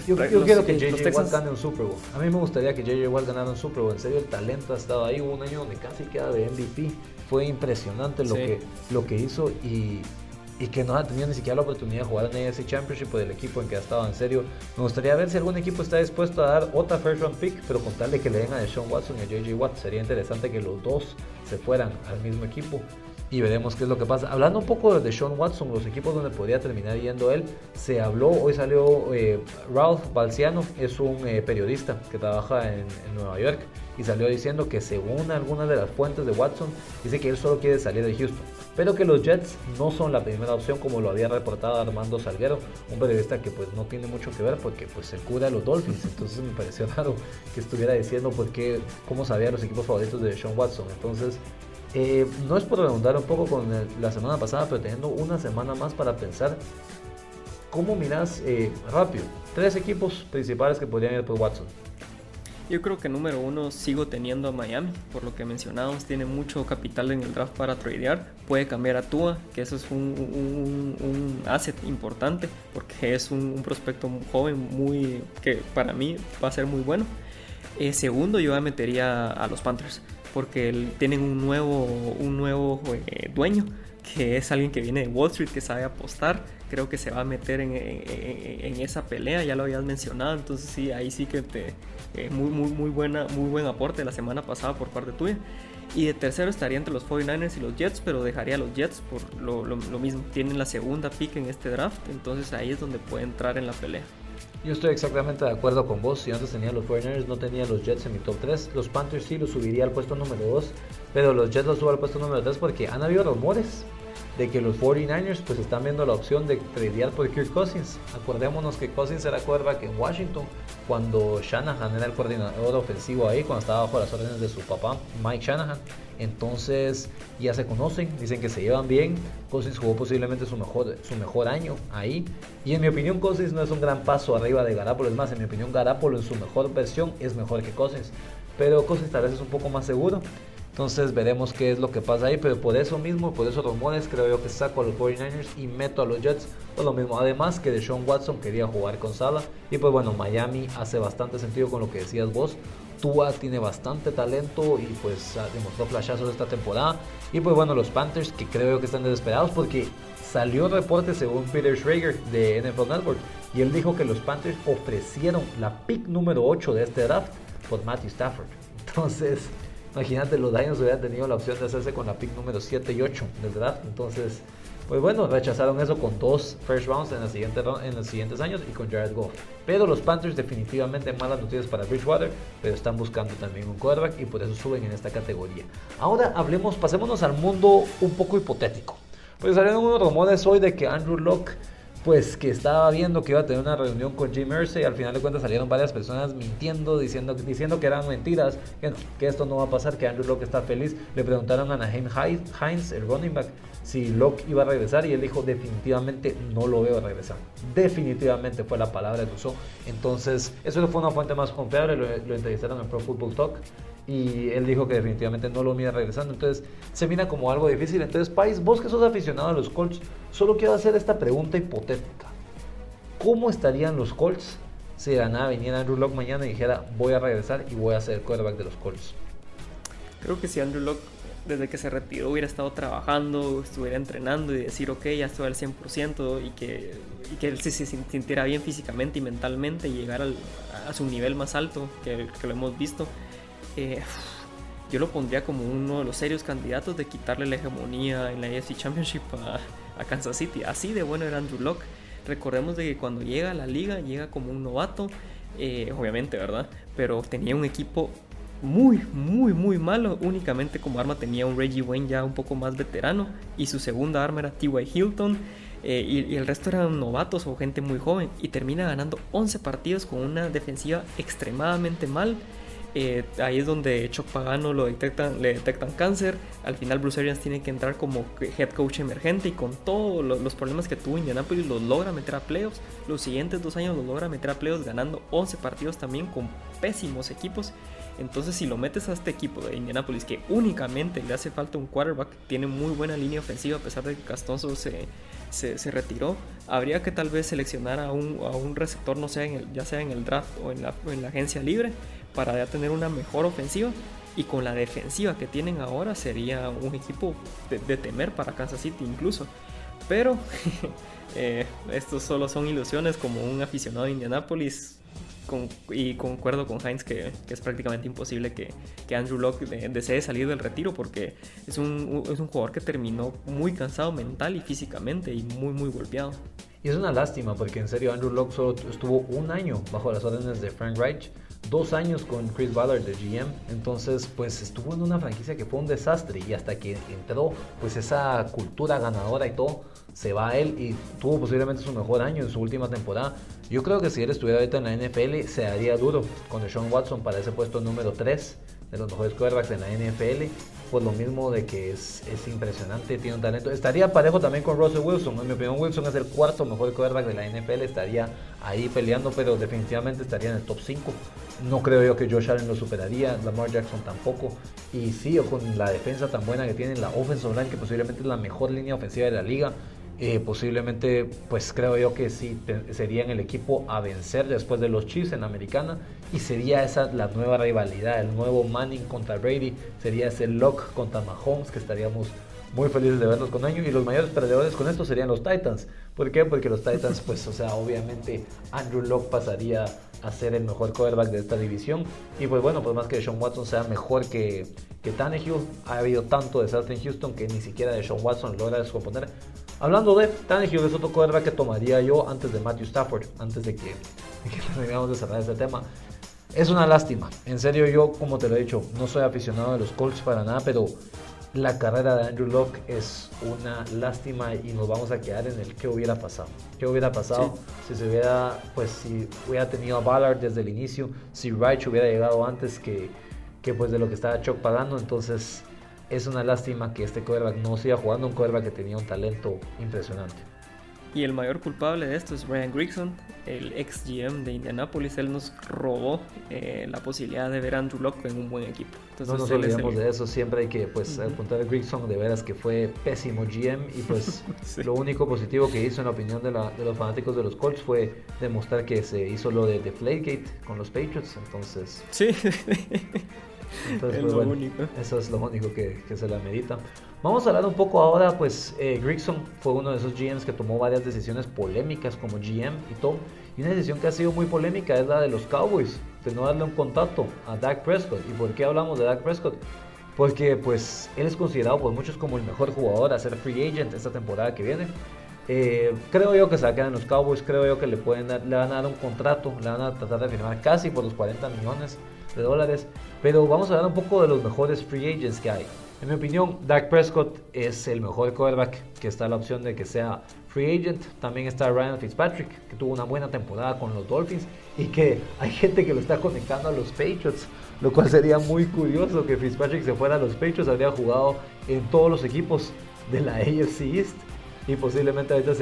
yo, quiero que JJ Watt gane un Super Bowl. A mí me gustaría que JJ Watt ganara un Super Bowl. En serio, el talento ha estado ahí. Hubo un año donde casi queda de MVP fue impresionante lo, que, lo que hizo y, y que no ha tenido ni siquiera la oportunidad de jugar en ese Championship del equipo en que ha estado en serio. Me gustaría ver si algún equipo está dispuesto a dar otra first round pick, pero con tal de que le den a Deshaun Watson y a JJ Watt, sería interesante que los dos se fueran al mismo equipo y veremos qué es lo que pasa. Hablando un poco de Sean Watson, los equipos donde podría terminar yendo él, se habló, hoy salió eh, Ralph Balciano, es un eh, periodista que trabaja en, Nueva York y salió diciendo que según algunas de las fuentes de Watson, dice que él solo quiere salir de Houston, pero que los Jets no son la primera opción como lo había reportado Armando Salguero, un periodista que pues no tiene mucho que ver porque pues se cura a los Dolphins, entonces me pareció raro que estuviera diciendo por qué, cómo sabía los equipos favoritos de Sean Watson, entonces eh, no es por redundar un poco con la semana pasada, pero teniendo una semana más para pensar, ¿cómo miras eh, rápido? Tres equipos principales que podrían ir por Watson. Yo creo que número uno sigo teniendo a Miami, por lo que mencionamos, tiene mucho capital en el draft para tradear, puede cambiar a Tua, que eso es un, asset importante, porque es un, prospecto joven muy que para mí va a ser muy bueno. Eh, segundo, yo metería a los Panthers porque tienen un nuevo, un nuevo eh, dueño que es alguien que viene de Wall Street, que sabe apostar, creo que se va a meter en, esa pelea, ya lo habías mencionado, entonces sí, ahí sí que te, eh, muy, muy, muy, buena, muy buen aporte la semana pasada por parte tuya. Y de tercero estaría entre los 49ers y los Jets, pero dejaría a los Jets por lo, lo mismo. Tienen la segunda pick en este draft, entonces ahí es donde puede entrar en la pelea. Yo estoy exactamente de acuerdo con vos. Si antes tenía los 49ers, no tenía los Jets en mi top 3. Los Panthers sí los subiría al puesto número 2. Pero los Jets los subo al puesto número 3 porque han habido rumores de que los 49ers pues están viendo la opción de tradear por Kirk Cousins. Acordémonos que Cousins era quarterback en Washington cuando Shanahan era el coordinador ofensivo ahí, cuando estaba bajo las órdenes de su papá, Mike Shanahan. Entonces ya se conocen, dicen que se llevan bien. Cousins jugó posiblemente su mejor, su mejor año ahí. Y en mi opinión Cousins no es un gran paso arriba de Garapolo. Es más, en mi opinión Garapolo en su mejor versión es mejor que Cousins. Pero Cousins tal vez es un poco más seguro. Entonces veremos qué es lo que pasa ahí, pero por eso mismo, por esos rumores, creo yo que saco a los 49ers y meto a los Jets por lo mismo. Además que Deshaun Watson quería jugar con Sala y pues bueno, Miami hace bastante sentido con lo que decías vos. Tua tiene bastante talento y pues demostró flashazos esta temporada. Y pues bueno, los Panthers que creo que están desesperados porque salió reporte según Peter Schrager de NFL Network y él dijo que los Panthers ofrecieron la pick número 8 de este draft por Matthew Stafford. Entonces, Imagínate, los Lions hubieran tenido la opción de hacerse con la pick número 7 y 8 del draft. Entonces, pues bueno, rechazaron eso con dos first rounds en, los siguientes años y con Jared Goff. Pero los Panthers definitivamente malas noticias para Bridgewater, pero están buscando también un quarterback y por eso suben en esta categoría. Ahora hablemos, pasémonos al mundo un poco hipotético. Pues salieron unos rumores hoy de que Andrew Locke pues que estaba viendo que iba a tener una reunión con Jim Mercy y al final de cuentas salieron varias personas mintiendo, diciendo, diciendo que eran mentiras, que, esto no va a pasar, que Andrew Locke está feliz. Le preguntaron a Naheem Hines, el running back, si Locke iba a regresar y él dijo definitivamente no lo veo regresar. Definitivamente fue la palabra que usó. Entonces, eso fue una fuente más confiable, lo, lo entrevistaron en Pro Football Talk y él dijo que definitivamente no lo mira regresando. Entonces se mira como algo difícil. Entonces, Pais, vos que sos aficionado a los Colts, solo quiero hacer esta pregunta hipotética. ¿Cómo estarían los Colts si de nada viniera Andrew Locke mañana y dijera voy a regresar y voy a ser quarterback de los Colts? Creo que si Andrew Locke desde que se retiró hubiera estado trabajando, estuviera entrenando y decir, ok, ya estoy al 100% y que, y que él se, sintiera bien físicamente y mentalmente y llegar a su nivel más alto que, que lo hemos visto, eh, yo lo pondría como uno de los serios candidatos de quitarle la hegemonía en la AFC Championship a, Kansas City. Así de bueno era Andrew Locke. Recordemos de que cuando llega a la liga, llega como un novato, eh, obviamente, ¿verdad? Pero tenía un equipo muy, muy, muy malo. Únicamente como arma tenía un Reggie Wayne ya un poco más veterano. Y su segunda arma era T.Y. Hilton. Eh, y, el resto eran novatos o gente muy joven. Y termina ganando 11 partidos con una defensiva extremadamente mal. Eh, ahí es donde Chuck Pagano lo detectan, le detectan cáncer. Al final Bruce Arians tiene que entrar como head coach emergente y con todos los problemas que tuvo Indianapolis los logra meter a playoffs. Los siguientes dos años los logra meter a playoffs ganando 11 partidos también con pésimos equipos. Entonces si lo metes a este equipo de Indianapolis que únicamente le hace falta un quarterback, tiene muy buena línea ofensiva a pesar de que Castonzo se, se, retiró, habría que tal vez seleccionar a un, a un receptor, no sea en el, ya sea en el draft o en la, en la agencia libre para ya tener una mejor ofensiva. Y con la defensiva que tienen ahora sería un equipo de, temer para Kansas City incluso. Pero eh, estos solo son ilusiones como un aficionado de Y concuerdo con Heinz que, es prácticamente imposible que, Andrew Locke desee salir del retiro porque es un, es un jugador que terminó muy cansado mental y físicamente y muy muy golpeado. Y es una lástima porque en serio Andrew Locke solo estuvo un año bajo las órdenes de Frank Reich dos años con Chris Ballard de GM, entonces pues estuvo en una franquicia que fue un desastre y hasta que entró pues esa cultura ganadora y todo, se va a él y tuvo posiblemente su mejor año en su última temporada. Yo creo que si él estuviera ahorita en la NFL se haría duro con Sean Watson para ese puesto número 3 de los mejores quarterbacks en la NFL por lo mismo de que es, es, impresionante, tiene un talento. Estaría parejo también con Russell Wilson. En mi opinión, Wilson es el cuarto mejor quarterback de la NFL. Estaría ahí peleando, pero definitivamente estaría en el top 5. No creo yo que Josh Allen lo superaría, Lamar Jackson tampoco. Y sí, con la defensa tan buena que tiene, la offensive line, que posiblemente es la mejor línea ofensiva de la liga, eh, posiblemente, pues creo yo que sí serían el equipo a vencer después de los Chiefs en la americana y sería esa la nueva rivalidad, el nuevo Manning contra Brady, sería ese Lock contra Mahomes que estaríamos muy felices de verlos con año y los mayores perdedores con esto serían los Titans. ¿Por qué? Porque los Titans, pues, o sea, obviamente Andrew Locke pasaría a ser el mejor quarterback de esta división y pues bueno, pues más que Sean Watson sea mejor que, que Tannehill, ha habido tanto desastre en Houston que ni siquiera de Sean Watson logra descomponer Hablando de Tannehill, es otro quarterback que tomaría yo antes de Matthew Stafford, antes de que, de que terminemos de cerrar este tema. Es una lástima. En serio, yo, como te lo he dicho, no soy aficionado de los Colts para nada, pero la carrera de Andrew Locke es una lástima y nos vamos a quedar en el qué hubiera pasado. ¿Qué hubiera pasado si se hubiera, pues, si hubiera tenido a Ballard desde el inicio, si Reich hubiera llegado antes que, que pues de lo que estaba Chuck pagando? Entonces, es una lástima que este quarterback no siga jugando un quarterback que tenía un talento impresionante. Y el mayor culpable de esto es Ryan Grigson, el ex GM de Indianapolis. Él nos robó eh, la posibilidad de ver a Andrew Locke en un buen equipo. no nos olvidemos de eso. Siempre hay que pues, apuntar a Grigson de veras que fue pésimo GM. Y pues lo único positivo que hizo, en la opinión de, de, los fanáticos de los Colts, fue demostrar que se hizo lo de Deflategate con los Patriots. Entonces. Sí. Entonces, pues, bueno, Eso es lo único que, que, se la medita. Vamos a hablar un poco ahora, pues eh, Grigson fue uno de esos GMs que tomó varias decisiones polémicas como GM y todo. Y una decisión que ha sido muy polémica es la de los Cowboys, de no darle un contacto a Dak Prescott. ¿Y por qué hablamos de Dak Prescott? Porque pues él es considerado por muchos como el mejor jugador a ser free agent esta temporada que viene. Eh, creo yo que se va a quedar en los Cowboys, creo yo que le, pueden le van a dar un contrato, le van a tratar de firmar casi por los 40 millones de dólares. Pero vamos a hablar un poco de los mejores free agents que hay. En mi opinión, Dak Prescott es el mejor quarterback que está la opción de que sea free agent. También está Ryan Fitzpatrick, que tuvo una buena temporada con los Dolphins y que hay gente que lo está conectando a los Patriots, lo cual sería muy curioso que Fitzpatrick se fuera a los Patriots. Habría jugado en todos los equipos de la AFC East y posiblemente ahorita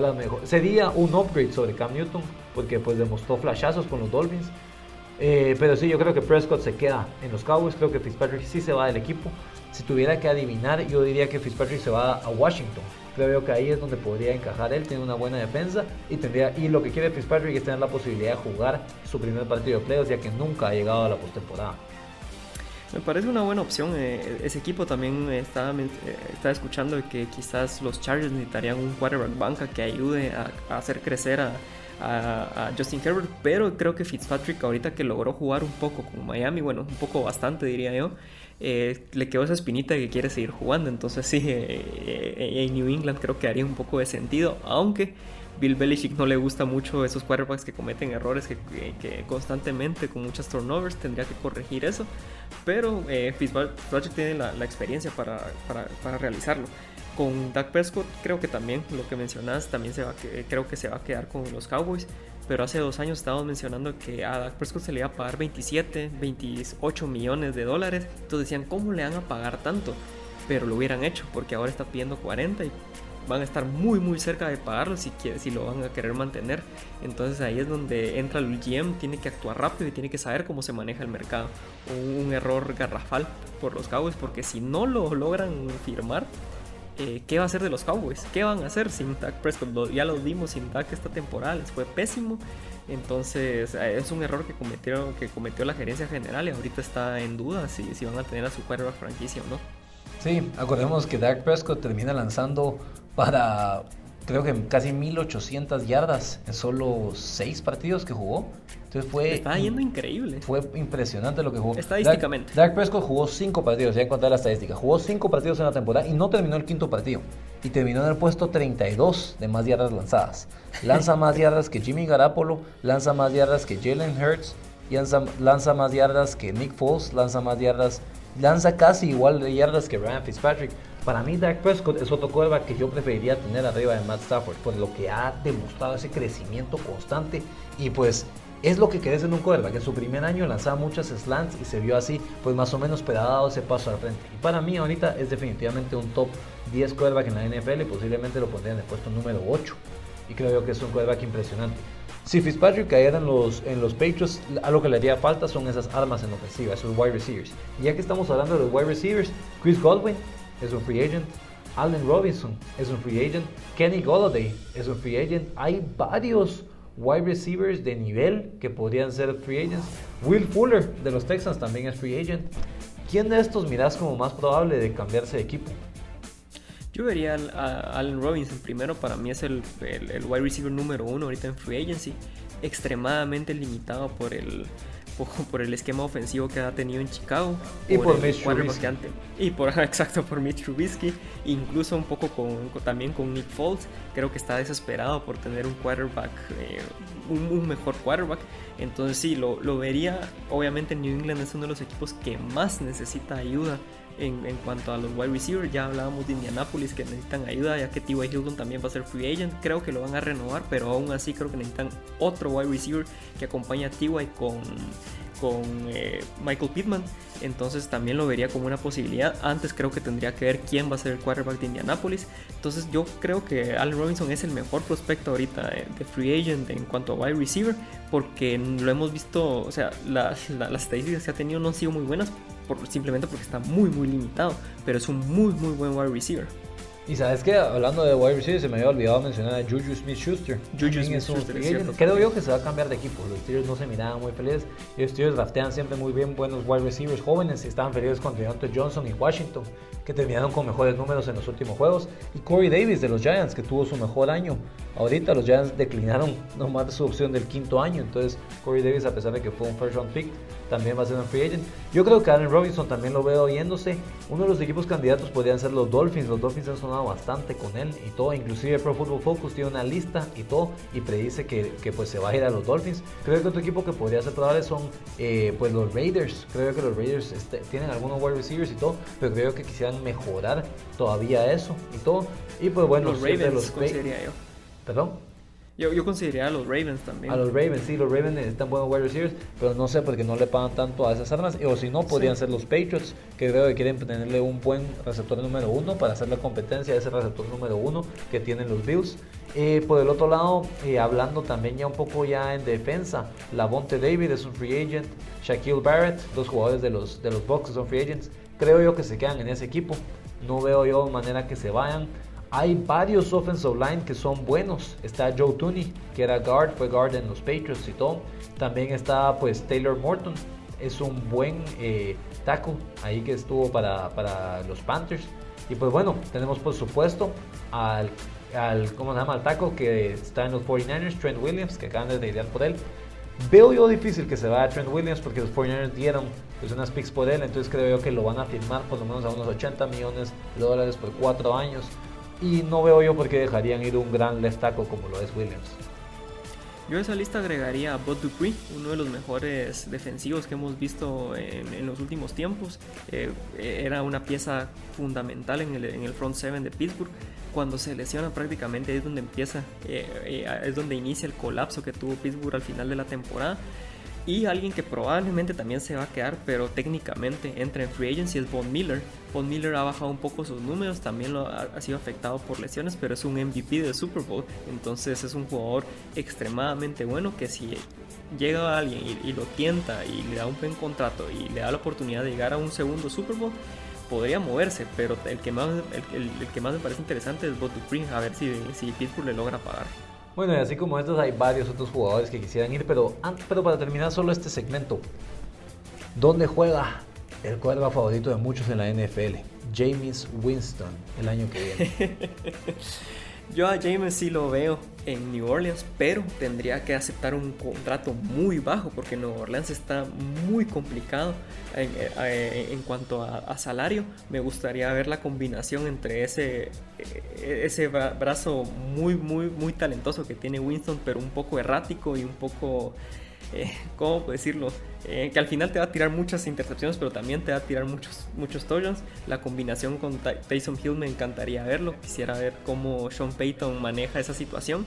la mejor. Sería un upgrade sobre Cam Newton porque pues demostró flashazos con los Dolphins eh, pero sí, yo creo que Prescott se queda en los Cowboys. Creo que Fitzpatrick sí se va del equipo. Si tuviera que adivinar, yo diría que Fitzpatrick se va a Washington. Creo que ahí es donde podría encajar él. Tiene una buena defensa y tendría y lo que quiere Fitzpatrick es tener la posibilidad de jugar su primer partido de playoffs, ya que nunca ha llegado a la postemporada. Me parece una buena opción. Eh, ese equipo también está, eh, escuchando que quizás los Chargers necesitarían un quarterback banca que ayude a hacer crecer a, a, Justin Herbert, pero creo que Fitzpatrick ahorita que logró jugar un poco con Miami, bueno, un poco bastante diría yo, eh, le quedó esa espinita que quiere seguir jugando, entonces sí, eh, eh, en New England creo que haría un poco de sentido, aunque Bill Belichick no le gusta mucho esos quarterbacks que cometen errores que, constantemente con muchas turnovers tendría que corregir eso. Pero Fitzpatrick tiene la, experiencia para, para realizarlo con Dak Prescott creo que también lo que mencionas también se va que creo que se va a quedar con los Cowboys. Pero hace dos años estábamos mencionando que a Dak Prescott se le iba a pagar 27 28 millones de dólares. Entonces decían cómo le van a pagar tanto pero lo hubieran hecho porque ahora está pidiendo 40 y van a estar muy muy cerca de pagarlo si si lo van a querer mantener. Entonces ahí es donde entra el GM tiene que actuar rápido y tiene que saber cómo se maneja el mercado. Un, un error garrafal por los Cowboys porque si no lo logran firmar eh, ¿qué va a hacer de los Cowboys? ¿Qué van a hacer sin Dak Prescott? Ya lo vimos sin Dak esta temporada, les fue pésimo. Entonces eh, es un error que cometió, que cometió la gerencia general y ahorita está en duda si, si van a tener a su quarterback franquicia o no. Sí, acordemos que Dak Prescott termina lanzando para creo que casi 1800 yardas en solo 6 partidos que jugó. Entonces fue. Está yendo increíble. Fue impresionante lo que jugó. Estadísticamente. Dak, Prescott jugó 5 partidos, ya encontré la estadística. Jugó 5 partidos en la temporada y no terminó el quinto partido. Y terminó en el puesto 32 de más yardas lanzadas. Lanza más yardas que Jimmy Garapolo, lanza más yardas que Jalen Hurts, lanza, lanza más yardas que Nick Foles, lanza más yardas. Lanza casi igual de yardas que Ryan Fitzpatrick. Para mí, Dak Prescott es otro quarterback que yo preferiría tener arriba de Matt Stafford, por lo que ha demostrado ese crecimiento constante y pues es lo que querés en un quarterback. En su primer año lanzaba muchas slants y se vio así, pues más o menos pero ha dado ese paso al frente. Y para mí ahorita es definitivamente un top 10 quarterback en la NFL y posiblemente lo pondría en el puesto número 8. Y creo yo que es un quarterback impresionante. Si Fitzpatrick cayera en los, en los Patriots, algo que le haría falta son esas armas en ofensiva, esos wide receivers. Y ya que estamos hablando de los wide receivers, Chris Godwin es un free agent. Allen Robinson es un free agent. Kenny Golladay es un free agent. Hay varios wide receivers de nivel que podrían ser free agents. Will Fuller de los Texans también es free agent. ¿Quién de estos miras como más probable de cambiarse de equipo? Yo vería a Allen Robinson primero, para mí es el, el, wide receiver número uno ahorita en free agency, extremadamente limitado por el, por, el esquema ofensivo que ha tenido en Chicago. Y por, Mitch Trubisky. Y por, exacto, por Mitch Trubisky. Incluso un poco con, también con Nick Foles. Creo que está desesperado por tener un quarterback, eh, un, mejor quarterback. Entonces sí, lo, lo vería. Obviamente New England es uno de los equipos que más necesita ayuda en, cuanto a los wide receivers. Ya hablábamos de Indianapolis que necesitan ayuda, ya que T.Y. Hilton también va a ser free agent. Creo que lo van a renovar, pero aún así creo que necesitan otro wide receiver que acompañe a T.Y. con, con eh, Michael Pittman. Entonces también lo vería como una posibilidad. Antes creo que tendría que ver quién va a ser el quarterback de Indianapolis. Entonces yo creo que Allen Robinson es el mejor prospecto ahorita de free agent en cuanto a wide receiver. Porque lo hemos visto, o sea, las, las estadísticas que ha tenido no han sido muy buenas simplemente porque está muy, muy limitado. Pero es un muy, muy buen wide receiver. Y sabes que hablando de wide receiver, se me había olvidado mencionar a Juju Smith Schuster. Juju Smith Schuster. Creo yo que se va a cambiar de equipo. Los Steelers no se miraban muy felices. Los Steelers draftean siempre muy bien buenos wide receivers jóvenes. Y estaban felices con Deontay Johnson y Washington, que terminaron con mejores números en los últimos juegos. Y Corey Davis de los Giants, que tuvo su mejor año. Ahorita los Giants declinaron nomás su opción del quinto año. Entonces, Corey Davis, a pesar de que fue un first round pick, también va a ser un free agent. Yo creo que Allen Robinson también lo veo yéndose. Uno de los equipos candidatos podrían ser los Dolphins. Los Dolphins han sonado bastante con él y todo. Inclusive Pro Football Focus tiene una lista y todo y predice que, que pues se va a ir a los Dolphins. Creo que otro equipo que podría ser probable son eh, pues los Raiders. Creo que los Raiders este, tienen algunos wide receivers y todo, pero creo que quisieran mejorar todavía eso y todo. Y pues bueno, los Ravens, los yo. Perdón. Yo, yo consideraría a los Ravens también. A los Ravens, sí, los Ravens necesitan buenos wide receivers, pero no sé por qué no le pagan tanto a esas armas. O si no, podrían ser los Patriots, que creo que quieren tenerle un buen receptor número uno para hacer la competencia de ese receptor número uno que tienen los Bills. Eh, por el otro lado, eh, hablando también ya un poco ya en defensa, Lavonte David es un free agent, Shaquille Barrett, dos jugadores de los, de los Bucks son free agents. Creo yo que se quedan en ese equipo. No veo yo manera que se vayan. Hay varios offensive line que son buenos. Está Joe Tooney, que era guard, fue guard en los Patriots y todo. También está pues Taylor Morton, es un buen eh, tackle ahí que estuvo para, para, los Panthers. Y pues bueno, tenemos por supuesto al, al, ¿cómo se llama? al tackle que está en los 49ers, Trent Williams, que acaban de idear por él. Veo yo difícil que se vaya Trent Williams porque los 49ers dieron pues, unas picks por él, entonces creo yo que lo van a firmar por lo menos a unos 80 millones de dólares por 4 años. Y no veo yo por qué dejarían ir un gran left tackle como lo es Williams. Yo a esa lista agregaría a Bud Dupree, uno de los mejores defensivos que hemos visto en, los últimos tiempos. Eh, era una pieza fundamental en el, front seven de Pittsburgh. Cuando se lesiona prácticamente es donde empieza, eh, eh, es donde inicia el colapso que tuvo Pittsburgh al final de la temporada. Y alguien que probablemente también se va a quedar, pero técnicamente entra en free agency es Von Miller. Von Miller ha bajado un poco sus números, también lo ha, sido afectado por lesiones, pero es un MVP de Super Bowl. Entonces es un jugador extremadamente bueno que si llega alguien y, lo tienta y le da un buen contrato y le da la oportunidad de llegar a un segundo Super Bowl, podría moverse, pero el que más, el, que más me parece interesante es Bob Dupree, a ver si, si Pittsburgh le logra pagar. Bueno, y así como estos hay varios otros jugadores que quisieran ir, pero, pero para terminar solo este segmento, ¿dónde juega el cuadro favorito de muchos en la NFL? James Winston el año que viene. Yo a James sí lo veo en New Orleans, pero tendría que aceptar un contrato muy bajo porque New Orleans está muy complicado en, eh, cuanto a, salario. Me gustaría ver la combinación entre ese, eh, ese brazo muy, muy, muy talentoso que tiene Winston, pero un poco errático y un poco eh, ¿cómo decirlo? Eh, que al final te va a tirar muchas intercepciones, pero también te va a tirar muchos, muchos touchdowns. La combinación con Tyson Hill me encantaría verlo. Quisiera ver cómo Sean Payton maneja esa situación.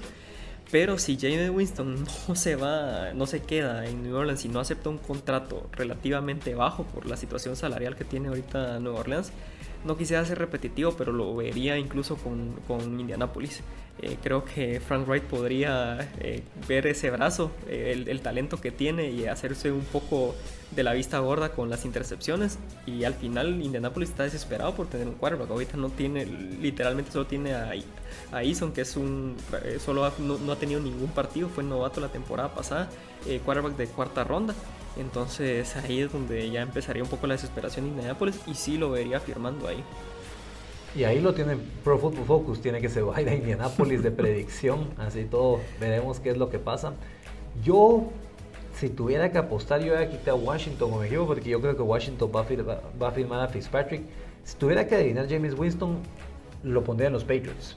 Pero si James Winston no se va, no se queda en New Orleans y no acepta un contrato relativamente bajo por la situación salarial que tiene ahorita Nueva Orleans, no quisiera ser repetitivo, pero lo vería incluso con, con Indianapolis. Eh, creo que Frank Wright podría eh, ver ese brazo, eh, el, talento que tiene y hacerse un poco de la vista gorda con las intercepciones. Y al final Indianapolis está desesperado por tener un quarterback. Ahorita no tiene, literalmente solo tiene a, a Eason, que es un, solo no, ha tenido ningún partido, fue novato la temporada pasada, quarterback de cuarta ronda. Entonces ahí es donde ya empezaría un poco la desesperación de Indianapolis y sí lo vería firmando ahí. Y ahí lo tiene Pro Football Focus, tiene que se vaya a Indianapolis de predicción, así todo, veremos qué es lo que pasa. Yo si tuviera que apostar, yo voy a quitar a Washington como equipo, porque yo creo que Washington va a, va a firmar a Fitzpatrick. Si tuviera que adivinar James Winston, lo pondría en los Patriots.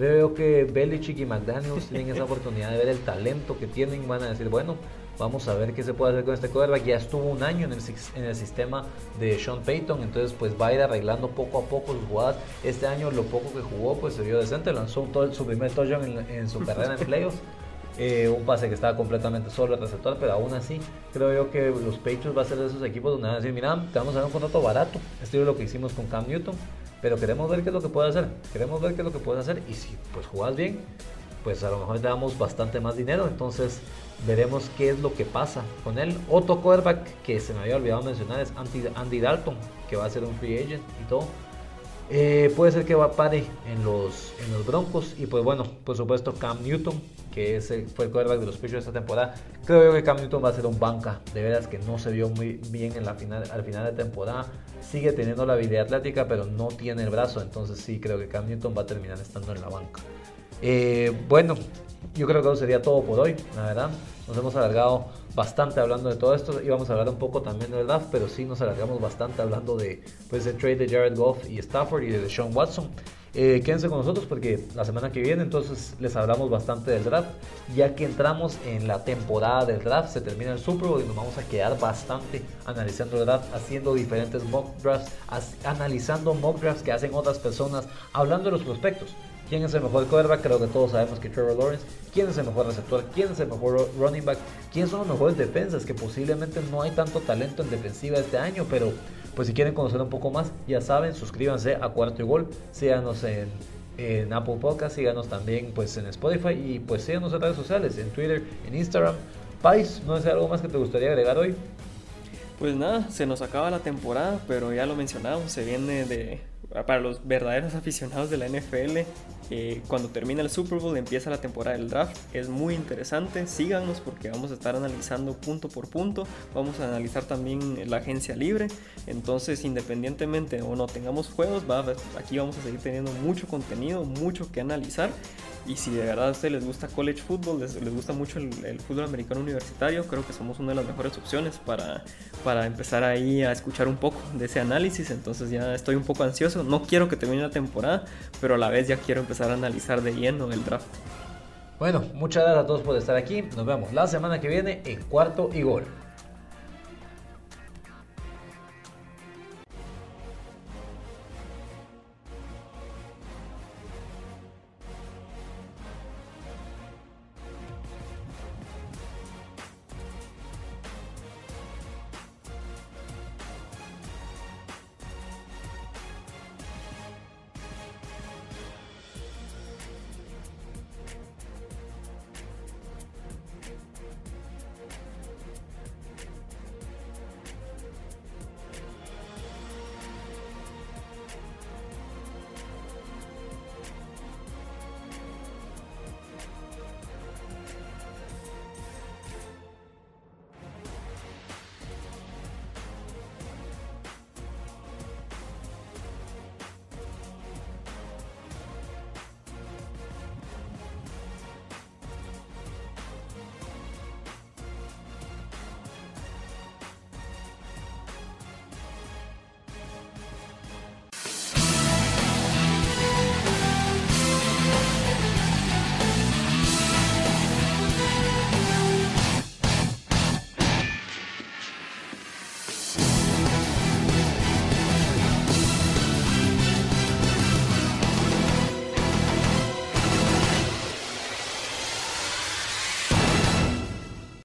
Creo que Belichick y McDaniels tienen esa oportunidad de ver el talento que tienen. Van a decir, bueno, vamos a ver qué se puede hacer con este quarterback. Ya estuvo un año en el, sistema de Sean Payton, entonces pues va a ir arreglando poco a poco sus jugadas. Este año lo poco que jugó pues se vio decente, lanzó todo, su primer touchdown en, su carrera en playoffs. Eh, un pase que estaba completamente solo el receptor, pero aún así creo yo que los Patriots va a ser de esos equipos donde van a decir, mira, te vamos a dar un contrato barato, estilo lo que hicimos con Cam Newton, pero queremos ver qué es lo que puede hacer, queremos ver qué es lo que puede hacer y si pues jugas bien, pues a lo mejor te damos bastante más dinero, entonces veremos qué es lo que pasa con él. Otro quarterback que se me había olvidado mencionar es Andy Dalton, que va a ser un free agent y todo. Eh, puede ser que va a pare en los, en los Broncos. Y pues bueno, por supuesto Cam Newton, que ese fue el quarterback de los Patriots esta temporada. Creo yo que Cam Newton va a ser un banca. De veras que no se vio muy bien en la final, al final de temporada. Sigue teniendo la habilidad atlética, pero no tiene el brazo. Entonces sí creo que Cam Newton va a terminar estando en la banca. Eh, bueno, yo creo que eso sería todo por hoy, la verdad. Nos hemos alargado bastante hablando de todo esto. Íbamos a hablar un poco también del draft, pero sí nos alargamos bastante hablando de pues, el trade de Jared Goff y Stafford y de Sean Watson. Eh, quédense con nosotros porque la semana que viene entonces les hablamos bastante del draft. Ya que entramos en la temporada del draft, se termina el Super Bowl y nos vamos a quedar bastante analizando el draft, haciendo diferentes mock drafts, analizando mock drafts que hacen otras personas, hablando de los prospectos. ¿Quién es el mejor quarterback? Creo que todos sabemos que Trevor Lawrence. ¿Quién es el mejor receptor? ¿Quién es el mejor running back? ¿Quiénes son los mejores defensas? Que posiblemente no hay tanto talento en defensiva este año, pero pues si quieren conocer un poco más, ya saben, suscríbanse a Cuarto y Gol, síganos en, Apple Podcast, síganos también pues en Spotify y pues síganos en redes sociales, en Twitter, en Instagram. Pais, ¿no es algo más que te gustaría agregar hoy? Pues nada, se nos acaba la temporada, pero ya lo mencionamos, se viene de para los verdaderos aficionados de la NFL, eh, cuando termina el Super Bowl empieza la temporada del draft. Es muy interesante, síganos porque vamos a estar analizando punto por punto. Vamos a analizar también la agencia libre. Entonces, independientemente o no tengamos juegos, aquí vamos a seguir teniendo mucho contenido, mucho que analizar. Y si de verdad a ustedes les gusta college football, les, gusta mucho el, fútbol americano universitario, creo que somos una de las mejores opciones para, para empezar ahí a escuchar un poco de ese análisis. Entonces ya estoy un poco ansioso. No quiero que termine la temporada, pero a la vez ya quiero empezar a analizar de lleno el draft. Bueno, muchas gracias a todos por estar aquí. Nos vemos la semana que viene en cuarto y gol.